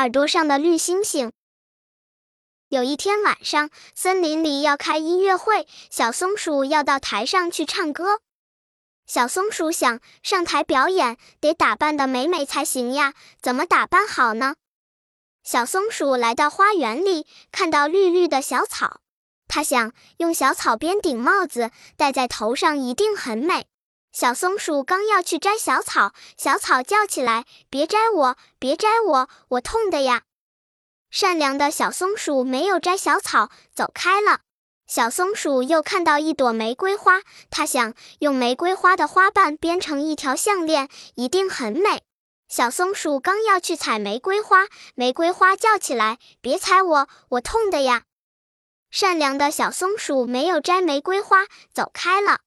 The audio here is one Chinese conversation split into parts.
耳朵上的绿星星。有一天晚上，森林里要开音乐会，小松鼠要到台上去唱歌。小松鼠想上台表演，得打扮的美美才行呀，怎么打扮好呢？小松鼠来到花园里，看到绿绿的小草，它想用小草编顶帽子戴在头上，一定很美。小松鼠刚要去摘小草，小草叫起来：“别摘我，别摘我，我痛的呀！”善良的小松鼠没有摘小草，走开了。小松鼠又看到一朵玫瑰花，它想用玫瑰花的花瓣编成一条项链，一定很美。小松鼠刚要去采玫瑰花，玫瑰花叫起来：“别采我，我痛的呀！”善良的小松鼠没有摘玫瑰花，走开了。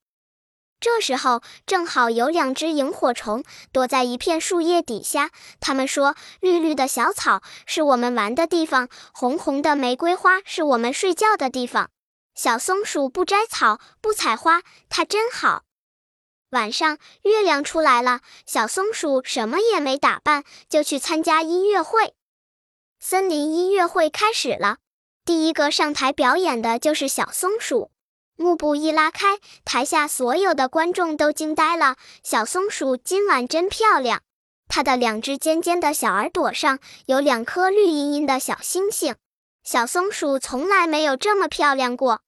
这时候，正好有两只萤火虫躲在一片树叶底下。他们说：“绿绿的小草是我们玩的地方，红红的玫瑰花是我们睡觉的地方。小松鼠不摘草，不采花，它真好。”晚上，月亮出来了，小松鼠什么也没打扮，就去参加音乐会。森林音乐会开始了，第一个上台表演的就是小松鼠。幕布一拉开，台下所有的观众都惊呆了。小松鼠今晚真漂亮，它的两只尖尖的小耳朵上有两颗绿茵茵的小星星。小松鼠从来没有这么漂亮过。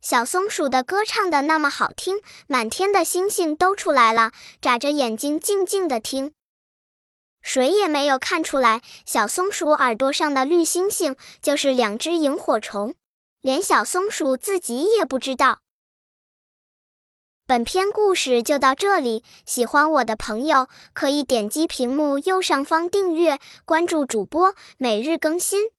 小松鼠的歌唱的那么好听，满天的星星都出来了，眨着眼睛静静的听。谁也没有看出来，小松鼠耳朵上的绿星星就是两只萤火虫。连小松鼠自己也不知道。本篇故事就到这里，喜欢我的朋友可以点击屏幕右上方订阅，关注主播，每日更新。